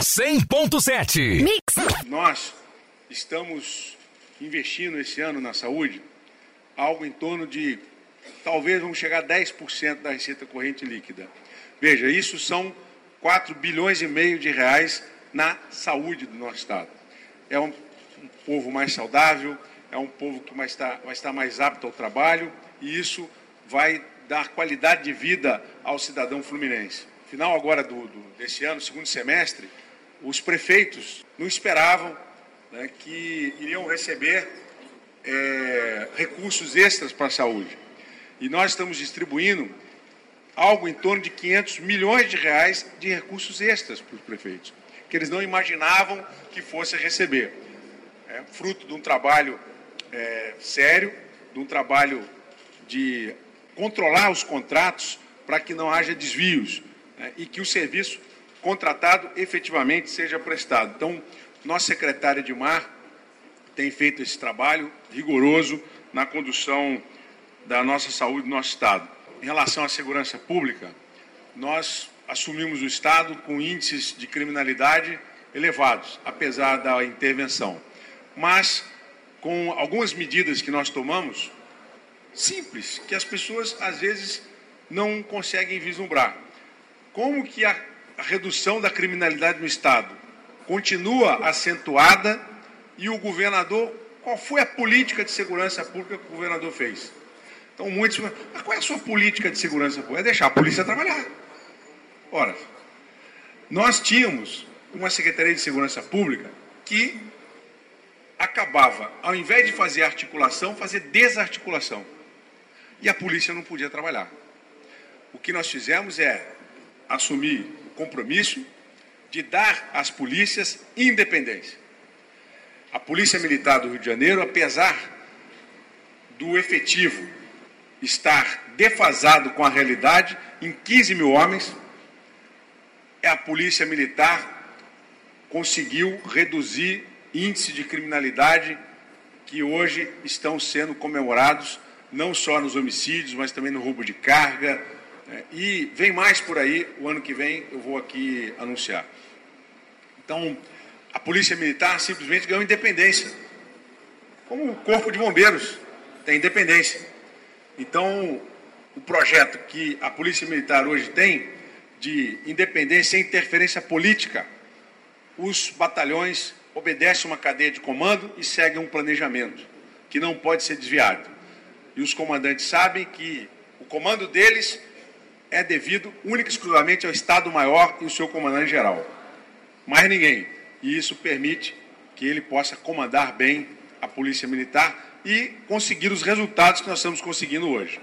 100.7. Mix. Nós estamos investindo esse ano na saúde algo em torno de, talvez vamos chegar a 10% da receita corrente líquida. Veja, isso são 4 bilhões e meio de reais na saúde do nosso Estado. É um, um povo mais saudável, é um povo que vai estar, vai estar mais apto ao trabalho e isso vai dar qualidade de vida ao cidadão fluminense. Final agora do, do desse ano, segundo semestre, os prefeitos não esperavam né, que iriam receber é, recursos extras para a saúde. E nós estamos distribuindo algo em torno de 500 milhões de reais de recursos extras para os prefeitos, que eles não imaginavam que fosse receber. É, fruto de um trabalho é, sério, de um trabalho de controlar os contratos para que não haja desvios né, e que o serviço contratado efetivamente seja prestado. Então, nosso secretário Edmar tem feito esse trabalho rigoroso na condução da nossa saúde no nosso Estado. Em relação à segurança pública, nós assumimos o Estado com índices de criminalidade elevados, apesar da intervenção. Mas, com algumas medidas que nós tomamos, simples, que as pessoas às vezes não conseguem vislumbrar. Como que a, redução da criminalidade no Estado continua acentuada e o governador, qual foi a política de segurança pública que o governador fez? Então muitos, mas qual é a sua política de segurança pública? É deixar a polícia trabalhar. Ora, nós tínhamos uma Secretaria de Segurança Pública que acabava, ao invés de fazer articulação, fazer desarticulação. E a polícia não podia trabalhar. O que nós fizemos é assumir compromisso de dar às polícias independência. A Polícia Militar do Rio de Janeiro, apesar do efetivo estar defasado com a realidade, em 15 mil homens, a Polícia Militar conseguiu reduzir índice de criminalidade que hoje estão sendo comemorados, não só nos homicídios, mas também no roubo de carga. Né? E vem mais por aí, o ano que vem eu vou aqui anunciar. Então, a Polícia Militar simplesmente ganhou independência. Como o Corpo de Bombeiros tem independência. Então, o projeto que a Polícia Militar hoje tem de independência e interferência política, os batalhões obedecem uma cadeia de comando e seguem um planejamento que não pode ser desviado. E os comandantes sabem que o comando deles é devido única e exclusivamente ao Estado-Maior e o seu comandante-geral. Mais ninguém. E isso permite que ele possa comandar bem a Polícia Militar e conseguir os resultados que nós estamos conseguindo hoje.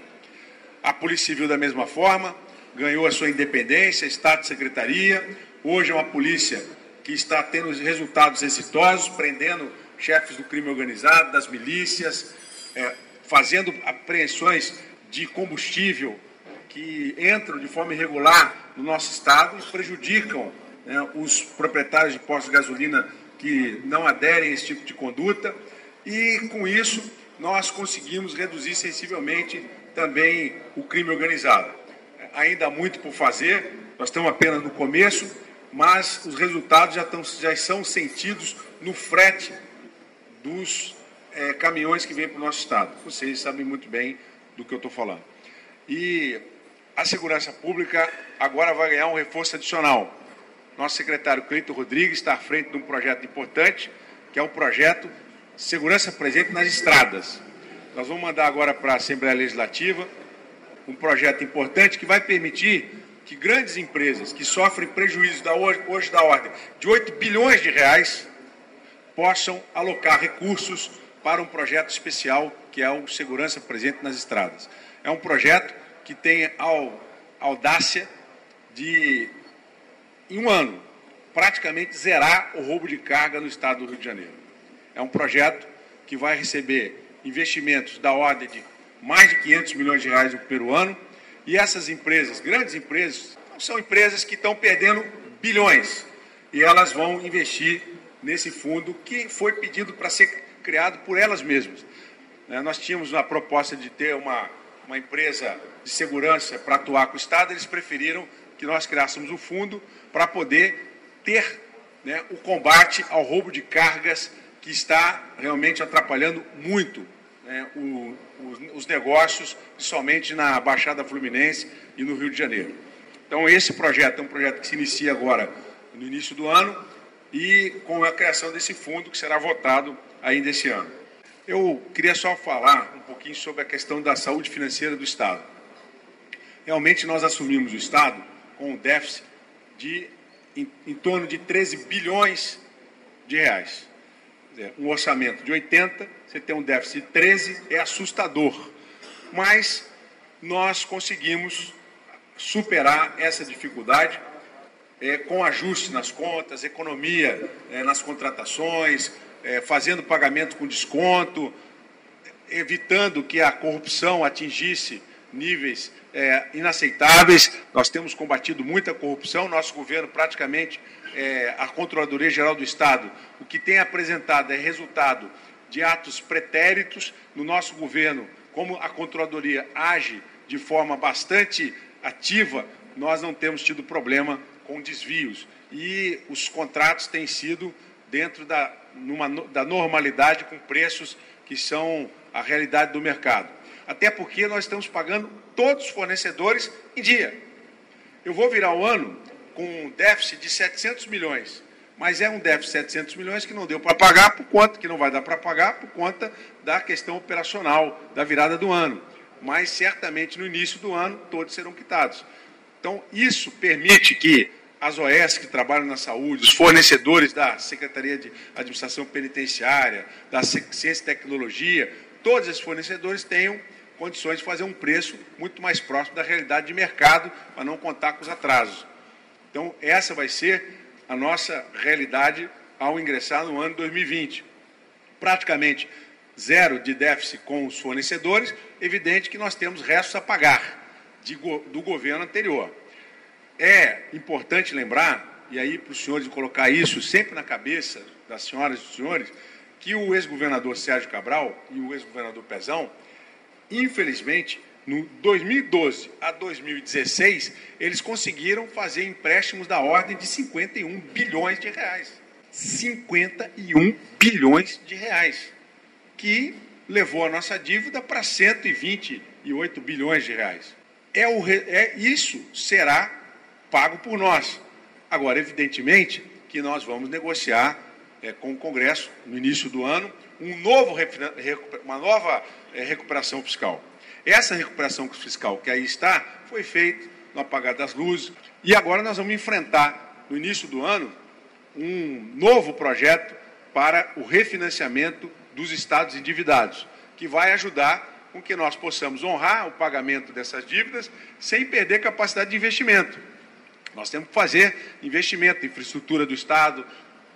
A Polícia Civil, da mesma forma, ganhou a sua independência, Estado de Secretaria. Hoje é uma polícia que está tendo resultados exitosos, prendendo chefes do crime organizado, das milícias, é, fazendo apreensões de combustível que entram de forma irregular no nosso Estado e prejudicam né, os proprietários de postos de gasolina que não aderem a esse tipo de conduta, e com isso nós conseguimos reduzir sensivelmente também o crime organizado. Ainda há muito por fazer, nós estamos apenas no começo, mas os resultados já, estão, já são sentidos no frete dos é, caminhões que vêm para o nosso estado. Vocês sabem muito bem do que eu estou falando. E a segurança pública agora vai ganhar um reforço adicional. Nosso secretário Cleiton Rodrigues está à frente de um projeto importante, que é o projeto Segurança Presente nas Estradas. Nós vamos mandar agora para a Assembleia Legislativa um projeto importante que vai permitir que grandes empresas que sofrem prejuízos da hoje da ordem de 8 bilhões de reais possam alocar recursos para um projeto especial que é o Segurança Presente nas Estradas. É um projeto que tem a audácia de em um ano, praticamente zerar o roubo de carga no estado do Rio de Janeiro. É um projeto que vai receber investimentos da ordem de mais de 500 milhões de reais pelo ano, e essas empresas, grandes empresas, são empresas que estão perdendo bilhões, e elas vão investir nesse fundo que foi pedido para ser criado por elas mesmas. Né, nós tínhamos a proposta de ter uma, uma empresa de segurança para atuar com o Estado, eles preferiram que nós criássemos o um fundo para poder ter né, o combate ao roubo de cargas que está realmente atrapalhando muito né, o, os, os negócios, principalmente na Baixada Fluminense e no Rio de Janeiro. Então, esse projeto é um projeto que se inicia agora no início do ano e com a criação desse fundo que será votado ainda esse ano. Eu queria só falar um pouquinho sobre a questão da saúde financeira do Estado. Realmente nós assumimos o Estado com um déficit de em, em torno de 13 bilhões de reais. Um orçamento de 80, você tem um déficit de 13, é assustador. Mas nós conseguimos superar essa dificuldade é, com ajuste nas contas, economia é, nas contratações, é, fazendo pagamento com desconto, evitando que a corrupção atingisse níveis é, inaceitáveis. Nós temos combatido muita corrupção. Nosso governo, praticamente, é, a Controladoria Geral do Estado, o que tem apresentado é resultado de atos pretéritos. No nosso governo, como a Controladoria age de forma bastante ativa, nós não temos tido problema com desvios. E os contratos têm sido dentro da, numa, da normalidade, com preços que são a realidade do mercado. Até porque nós estamos pagando todos os fornecedores em dia. Eu vou virar o ano com um déficit de 700 milhões, mas é um déficit de 700 milhões que não deu para pagar por conta, que não vai dar para pagar por conta da questão operacional da virada do ano. Mas certamente no início do ano todos serão quitados. Então, isso permite que as OS que trabalham na saúde, os fornecedores da Secretaria de Administração Penitenciária, da Ciência e Tecnologia, todos esses fornecedores tenham condições de fazer um preço muito mais próximo da realidade de mercado, para não contar com os atrasos. Então, essa vai ser a nossa realidade ao ingressar no ano 2020. Praticamente zero de déficit com os fornecedores, evidente que nós temos restos a pagar de, do governo anterior. É importante lembrar, e aí para os senhores colocar isso sempre na cabeça das senhoras e dos senhores, que o ex-governador Sérgio Cabral e o ex-governador Pezão Infelizmente, no 2012 a 2016, eles conseguiram fazer empréstimos da ordem de 51 bilhões de reais. 51 bilhões de reais, que levou a nossa dívida para 128 bilhões de reais. É, o, é isso será pago por nós. Agora, evidentemente, que nós vamos negociar é, com o Congresso no início do ano um novo, uma nova é, recuperação fiscal. Essa recuperação fiscal que aí está foi feita no apagar das luzes e agora nós vamos enfrentar no início do ano um novo projeto para o refinanciamento dos estados endividados, que vai ajudar com que nós possamos honrar o pagamento dessas dívidas sem perder capacidade de investimento. Nós temos que fazer investimento em infraestrutura do Estado,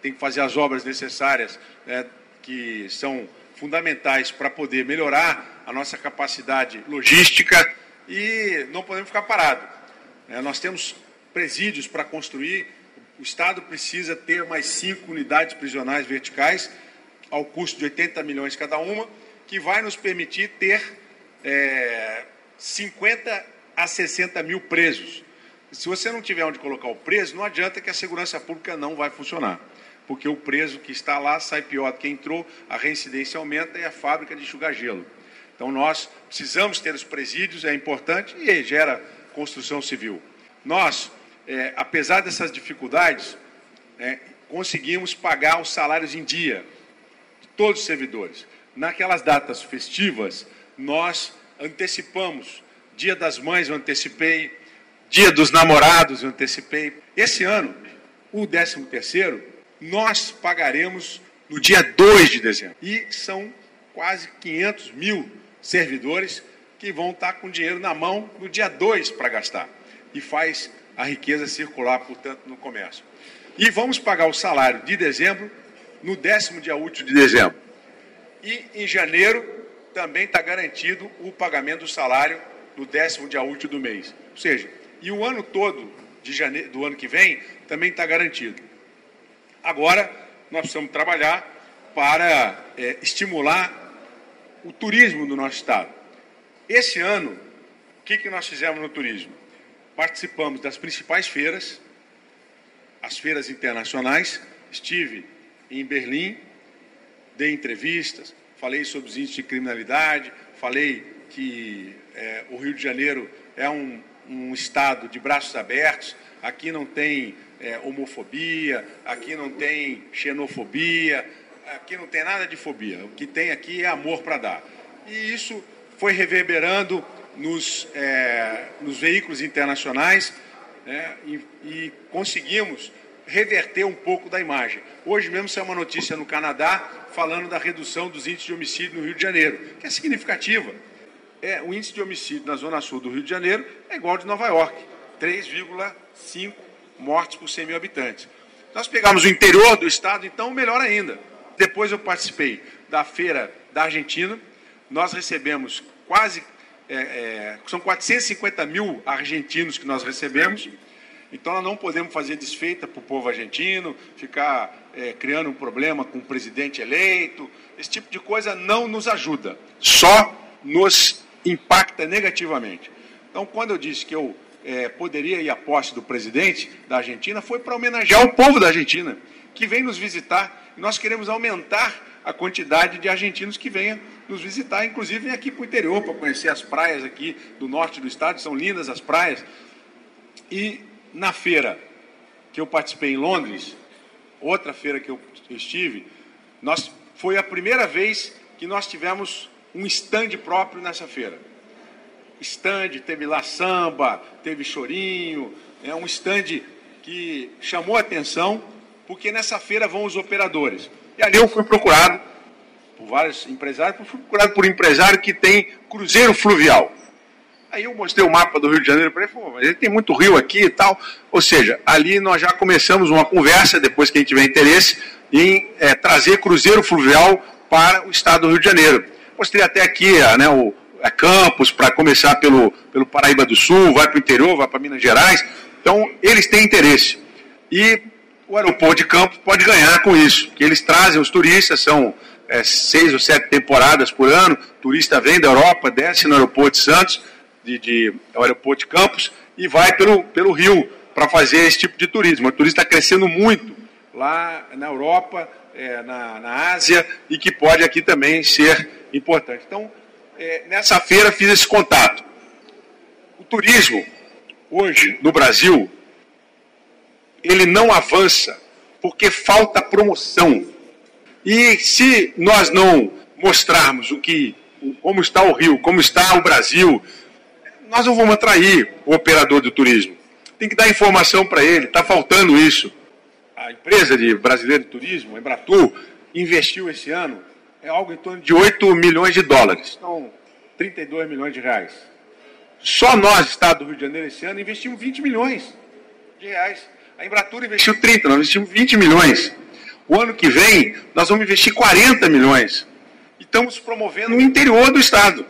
tem que fazer as obras necessárias né, que são fundamentais para poder melhorar a nossa capacidade logística e não podemos ficar parados. É, nós temos presídios para construir, o Estado precisa ter mais cinco unidades prisionais verticais, ao custo de 80 milhões cada uma, que vai nos permitir ter é, 50 a 60 mil presos. Se você não tiver onde colocar o preso, não adianta que a segurança pública não vai funcionar porque o preso que está lá sai pior do que entrou, a reincidência aumenta e a fábrica de enxugar gelo. Então nós precisamos ter os presídios, é importante e gera construção civil. Nós, é, apesar dessas dificuldades, é, conseguimos pagar os salários em dia de todos os servidores. Naquelas datas festivas, nós antecipamos. Dia das Mães eu antecipei, Dia dos Namorados eu antecipei. Esse ano, o 13 terceiro nós pagaremos no dia 2 de dezembro. E são quase 500 mil servidores que vão estar com dinheiro na mão no dia 2 para gastar. E faz a riqueza circular, portanto, no comércio. E vamos pagar o salário de dezembro no décimo dia útil de dezembro. E em janeiro também está garantido o pagamento do salário no décimo dia útil do mês. Ou seja, e o ano todo de janeiro, do ano que vem também está garantido. Agora, nós precisamos trabalhar para é, estimular o turismo do nosso Estado. Esse ano, o que, que nós fizemos no turismo? Participamos das principais feiras, as feiras internacionais, estive em Berlim, dei entrevistas, falei sobre os índices de criminalidade, falei que é, o Rio de Janeiro é um, um, estado de braços abertos, aqui não tem é, homofobia, aqui não tem xenofobia, aqui não tem nada de fobia. O que tem aqui é amor para dar. E isso foi reverberando nos, é, nos veículos internacionais né, e, e conseguimos reverter um pouco da imagem. Hoje mesmo saiu uma notícia no Canadá falando da redução dos índices de homicídio no Rio de Janeiro, que é significativa. É, o índice de homicídio na zona sul do Rio de Janeiro é igual ao de Nova York, 3,5 mortes por 100 mil habitantes. Nós pegamos o interior do estado, então melhor ainda. Depois eu participei da feira da Argentina, nós recebemos quase, é, é, são 450 mil argentinos que nós recebemos, então nós não podemos fazer desfeita para o povo argentino, ficar é, criando um problema com o presidente eleito. Esse tipo de coisa não nos ajuda, só nos impacta negativamente. Então, quando eu disse que eu é, poderia ir à posse do presidente da Argentina, foi para homenagear o povo da Argentina, que vem nos visitar. Nós queremos aumentar a quantidade de argentinos que venham nos visitar, inclusive aqui para o interior para conhecer as praias aqui do norte do estado, são lindas as praias. E na feira que eu participei em Londres, outra feira que eu estive, nós, foi a primeira vez que nós tivemos um stand próprio nessa feira. Stand, teve lá samba, teve chorinho, é um stand que chamou a atenção, porque nessa feira vão os operadores. E ali eu fui procurado por vários empresários, fui procurado por um empresário que tem cruzeiro fluvial. Aí eu mostrei o mapa do Rio de Janeiro para ele, falou, mas ele tem muito rio aqui e tal. Ou seja, ali nós já começamos uma conversa, depois que a gente tiver interesse, em é, trazer cruzeiro fluvial para o estado do Rio de Janeiro. Mostrei até aqui né, o Campos, para começar pelo, pelo Paraíba do Sul, vai para o interior, vai para Minas Gerais. Então, eles têm interesse. E o aeroporto de Campos pode ganhar com isso, que eles trazem os turistas, são é, seis ou sete temporadas por ano, turista vem da Europa, desce no aeroporto de Santos, de, de ao aeroporto de Campos, e vai pelo, pelo Rio para fazer esse tipo de turismo. O turismo está crescendo muito lá na Europa, é, na, na Ásia, e que pode aqui também ser importante. Então, é, nessa feira fiz esse contato. O turismo, hoje, no Brasil, ele não avança porque falta promoção. E se nós não mostrarmos o que, como está o Rio, como está o Brasil, nós não vamos atrair o operador do turismo. Tem que dar informação para ele, está faltando isso. A empresa de brasileiro de turismo, Embratur, investiu esse ano é algo em torno de 8 milhões de dólares. Então, 32 milhões de reais. Só nós, Estado do Rio de Janeiro, esse ano, investimos 20 milhões de reais. A Embratur investiu 30, nós investimos 20 milhões. O ano que vem, nós vamos investir 40 milhões. E estamos promovendo o interior do Estado.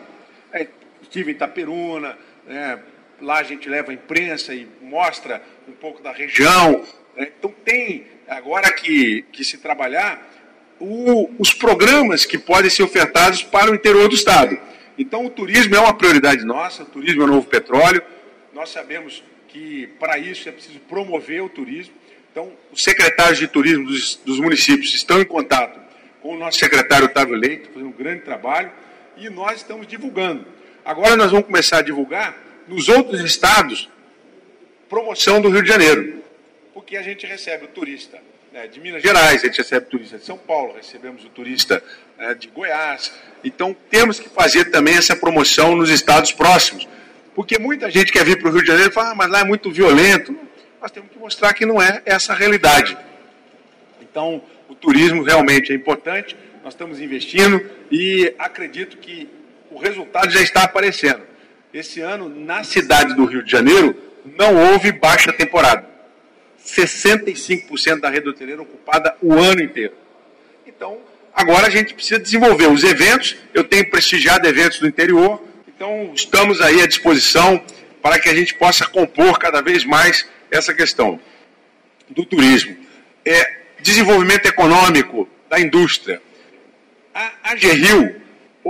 É, estive em Itaperuna, né, lá a gente leva a imprensa e mostra um pouco da região. Né, então tem agora que, que se trabalhar o, os programas que podem ser ofertados para o interior do Estado. Então, o turismo é uma prioridade nossa, o turismo é o novo petróleo. Nós sabemos que para isso é preciso promover o turismo. Então, os secretários de turismo dos, dos municípios estão em contato com o nosso secretário Otávio Leite, fazendo um grande trabalho, e nós estamos divulgando. Agora nós vamos começar a divulgar nos outros estados promoção do Rio de Janeiro, porque a gente recebe o turista né, de Minas Gerais, a gente recebe turista de São Paulo, recebemos o turista né, de Goiás. Então temos que fazer também essa promoção nos estados próximos. Porque muita gente quer vir para o Rio de Janeiro e fala, ah, mas lá é muito violento. Nós temos que mostrar que não é essa a realidade. Então, o turismo realmente é importante, nós estamos investindo e acredito que o resultado já está aparecendo. Esse ano, na cidade do Rio de Janeiro, não houve baixa temporada. 65% da rede hoteleira ocupada o ano inteiro. Então, agora a gente precisa desenvolver os eventos. Eu tenho prestigiado eventos do interior, então estamos aí à disposição para que a gente possa compor cada vez mais essa questão do turismo. É, desenvolvimento econômico da indústria. A, a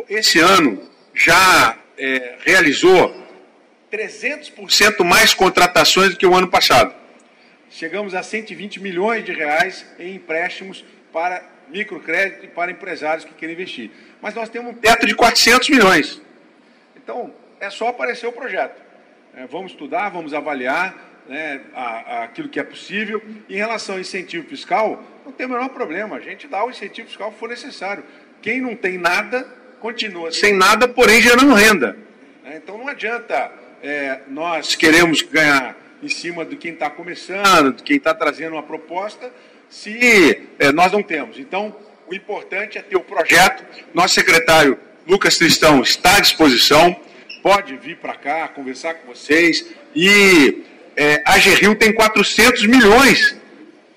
esse ano, já é, realizou 300% mais contratações do que o ano passado chegamos a 120 milhões de reais em empréstimos para microcrédito e para empresários que querem investir. Mas nós temos um teto de 400 milhões. Então, é só aparecer o projeto. É, vamos estudar, vamos avaliar né, a, a, aquilo que é possível. Em relação ao incentivo fiscal, não tem o menor problema. A gente dá o incentivo fiscal que for necessário. Quem não tem nada, continua sem nada, porém gerando renda. É, então não adianta é, nós queremos ganhar em cima de quem está começando, de quem está trazendo uma proposta, se é, nós não temos. Então, o importante é ter o projeto. Nosso secretário Lucas Tristão está à disposição, pode vir para cá conversar com vocês. E é, a Gerril tem 400 milhões.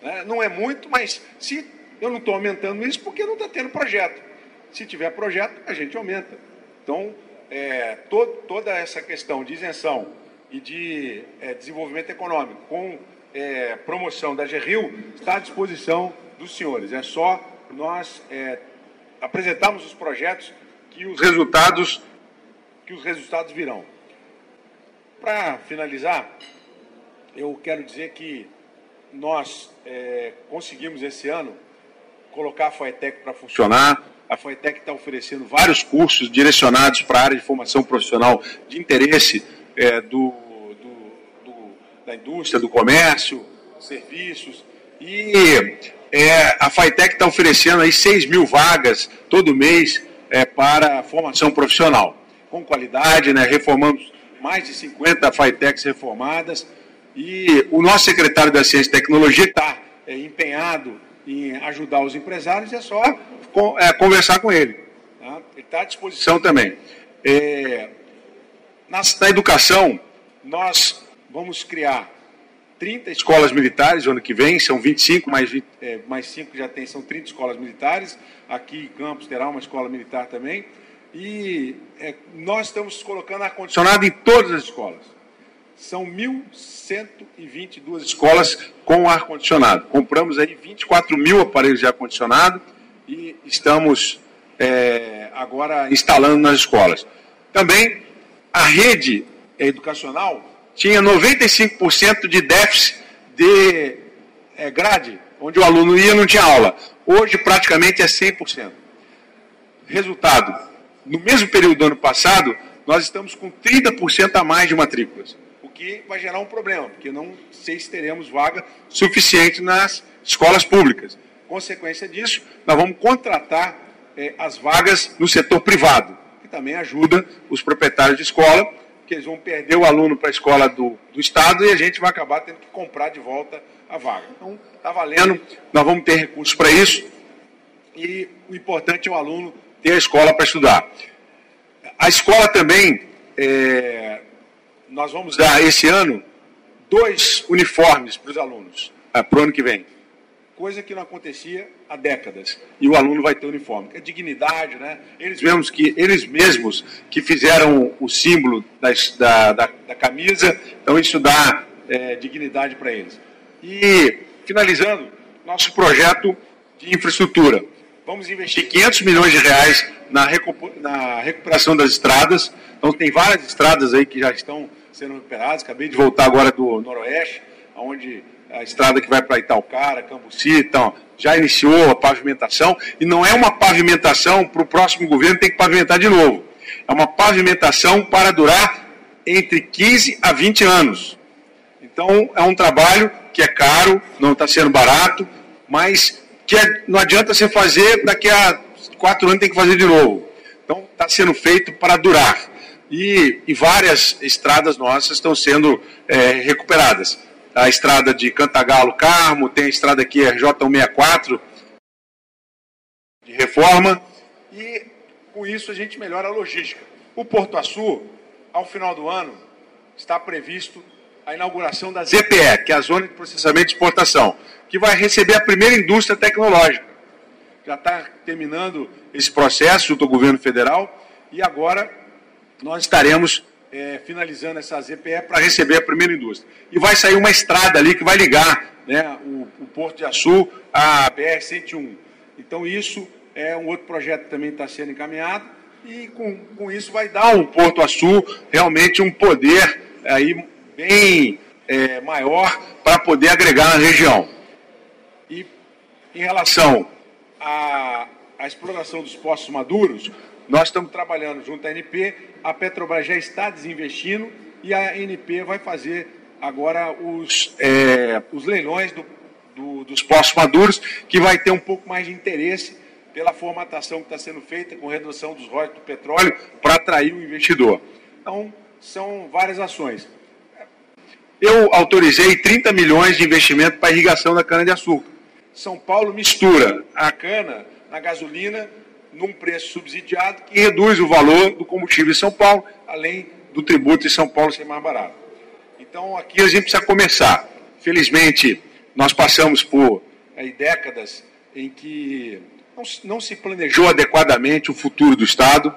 Né? Não é muito, mas se eu não estou aumentando isso, porque não está tendo projeto. Se tiver projeto, a gente aumenta. Então, é, to, toda essa questão de isenção e de é, desenvolvimento econômico com é, promoção da GRIL está à disposição dos senhores. É só nós é, apresentarmos os projetos que os resultados que os resultados virão. Para finalizar, eu quero dizer que nós é, conseguimos esse ano colocar a FAETEC para funcionar. A FAETEC está oferecendo vários cursos direcionados para a área de formação profissional de interesse é, do, da indústria, do comércio, serviços. E é, a FITEC está oferecendo aí 6 mil vagas todo mês é, para formação profissional, com qualidade, né? reformamos mais de 50 FITECs reformadas. E o nosso secretário da Ciência e Tecnologia está é, empenhado em ajudar os empresários, é só é, conversar com ele. Tá? Ele está à disposição também. É, na, na educação, nós vamos criar 30 escolas militares o ano que vem, são 25, mais, é, mais 5 já tem, são 30 escolas militares. Aqui em Campos terá uma escola militar também. E é, nós estamos colocando ar-condicionado em todas as escolas. São 1.122 escolas com ar-condicionado. Compramos aí 24 mil aparelhos de ar-condicionado e estamos é, agora instalando nas escolas. Também a rede educacional tinha 95% de déficit de é, grade, onde o aluno ia e não tinha aula. Hoje, praticamente, é 100%. Resultado, no mesmo período do ano passado, nós estamos com 30% a mais de matrículas, o que vai gerar um problema, porque não sei se teremos vaga suficiente nas escolas públicas. Consequência disso, nós vamos contratar é, as vagas no setor privado, que também ajuda os proprietários de escola que eles vão perder o aluno para a escola do, do Estado e a gente vai acabar tendo que comprar de volta a vaga. Então, está valendo, nós vamos ter recursos para isso e o importante é o aluno ter a escola para estudar. A escola também, é, nós vamos dar esse ano dois uniformes para os alunos, é, para o ano que vem coisa que não acontecia há décadas. E o aluno vai ter uniforme. É dignidade, né? Eles mesmos que, eles mesmos que fizeram o símbolo da, da, da camisa, então isso dá é, dignidade para eles. E, finalizando, nosso projeto de infraestrutura. Vamos investir 500 milhões de reais na, na recuperação das estradas. Então, tem várias estradas aí que já estão sendo recuperadas. Acabei de voltar agora do Noroeste, onde a estrada que vai para Italcara, Cambuci, então, já iniciou a pavimentação, e não é uma pavimentação para o próximo governo tem que pavimentar de novo. É uma pavimentação para durar entre 15 a 20 anos. Então, é um trabalho que é caro, não está sendo barato, mas que é, não adianta você fazer, daqui a quatro anos tem que fazer de novo. Então, está sendo feito para durar. E, e, várias estradas nossas estão sendo é, recuperadas a estrada de Cantagalo Carmo, tem a estrada aqui RJ164 de reforma e com isso a gente melhora a logística. O Porto Açu, ao final do ano, está previsto a inauguração da ZPE, que é a Zona de Processamento de Exportação, que vai receber a primeira indústria tecnológica. Já está terminando esse processo junto ao governo federal e agora nós estaremos é, finalizando essa ZPE para receber a primeira indústria. E vai sair uma estrada ali que vai ligar né, o, o Porto de Açu à BR-101. Então, isso é um outro projeto que também está sendo encaminhado e com, com isso vai dar ao Porto Açu realmente um poder aí bem é, maior para poder agregar na região. E em relação à, à exploração dos postos maduros, nós estamos trabalhando junto à NP, a Petrobras já está desinvestindo e a NP vai fazer agora os, é, os leilões do, do, dos postos maduros, que vai ter um pouco mais de interesse pela formatação que está sendo feita com redução dos royalties do petróleo para atrair o investidor. Então, são várias ações. Eu autorizei 30 milhões de investimento para irrigação da cana-de-açúcar. São Paulo mistura a cana na gasolina num preço subsidiado que reduz o valor do combustível em São Paulo, além do tributo em São Paulo ser mais barato. Então, aqui a gente precisa começar. Felizmente, nós passamos por aí, décadas em que não, não, se planejou adequadamente o futuro do Estado.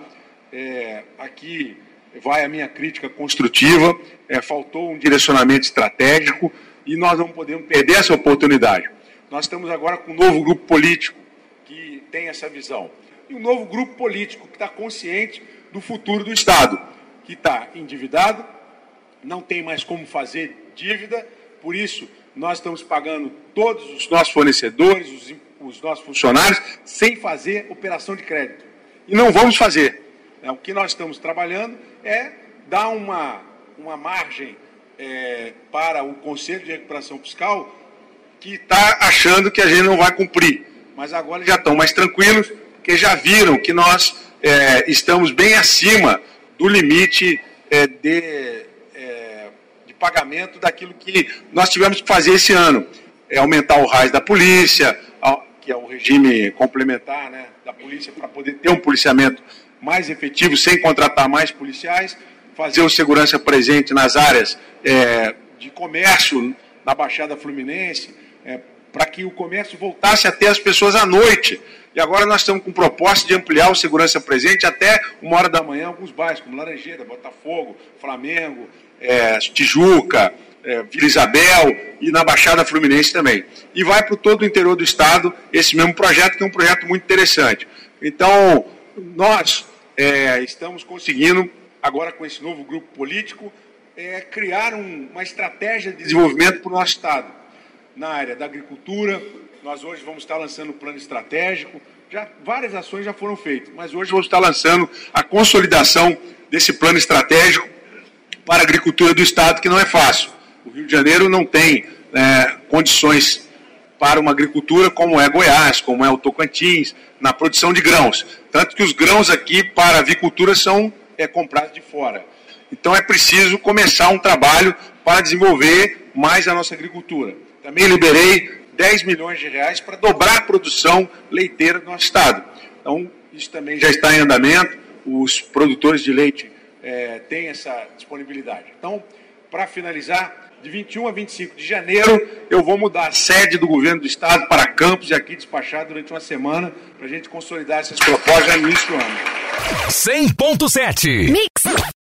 É, aqui vai a minha crítica construtiva. É, faltou um direcionamento estratégico e nós não podemos perder essa oportunidade. Nós estamos agora com um novo grupo político que tem essa visão. E um novo grupo político que está consciente do futuro do Estado, que está endividado, não tem mais como fazer dívida, por isso nós estamos pagando todos os nossos fornecedores, os, os nossos funcionários, sem fazer operação de crédito. E não vamos fazer. É, o que nós estamos trabalhando é dar uma, uma margem é, para o Conselho de Recuperação Fiscal que está achando que a gente não vai cumprir. Mas agora já estão mais tranquilos, porque já viram que nós é, estamos bem acima do limite é, de pagamento daquilo que nós tivemos que fazer esse ano. É aumentar o RAIS da polícia, que é o regime complementar né, da polícia, para poder ter um policiamento mais efetivo, sem contratar mais policiais, fazer o segurança presente nas áreas é, de comércio na Baixada Fluminense, é, para que o comércio voltasse até as pessoas à noite. E agora nós estamos com proposta de ampliar o segurança presente até uma hora da manhã, em alguns bairros, como Laranjeira, Botafogo, Flamengo, é, Tijuca, é, Vila Isabel e na Baixada Fluminense também. E vai para todo o interior do estado esse mesmo projeto, que é um projeto muito interessante. Então, nós é, estamos conseguindo, agora com esse novo grupo político, é, criar um, uma estratégia de desenvolvimento para o nosso estado. Na área da agricultura, nós hoje vamos estar lançando um plano estratégico, já, várias ações já foram feitas, mas hoje vamos estar lançando a consolidação desse plano estratégico para a agricultura do Estado, que não é fácil. O Rio de Janeiro não tem é, condições para uma agricultura como é Goiás, como é o Tocantins, na produção de grãos. Tanto que os grãos aqui para a avicultura são é, comprados de fora. Então é preciso começar um trabalho para desenvolver mais a nossa agricultura. Também liberei 10 milhões de reais para dobrar a produção leiteira do nosso estado. Então, isso também já está em andamento. Os produtores de leite é, tem essa disponibilidade. Então, para finalizar, de 21 a 25 de janeiro, eu vou mudar a sede do governo do estado para Campos e aqui despachar durante uma semana para a gente consolidar essas propostas no início do ano. 100.7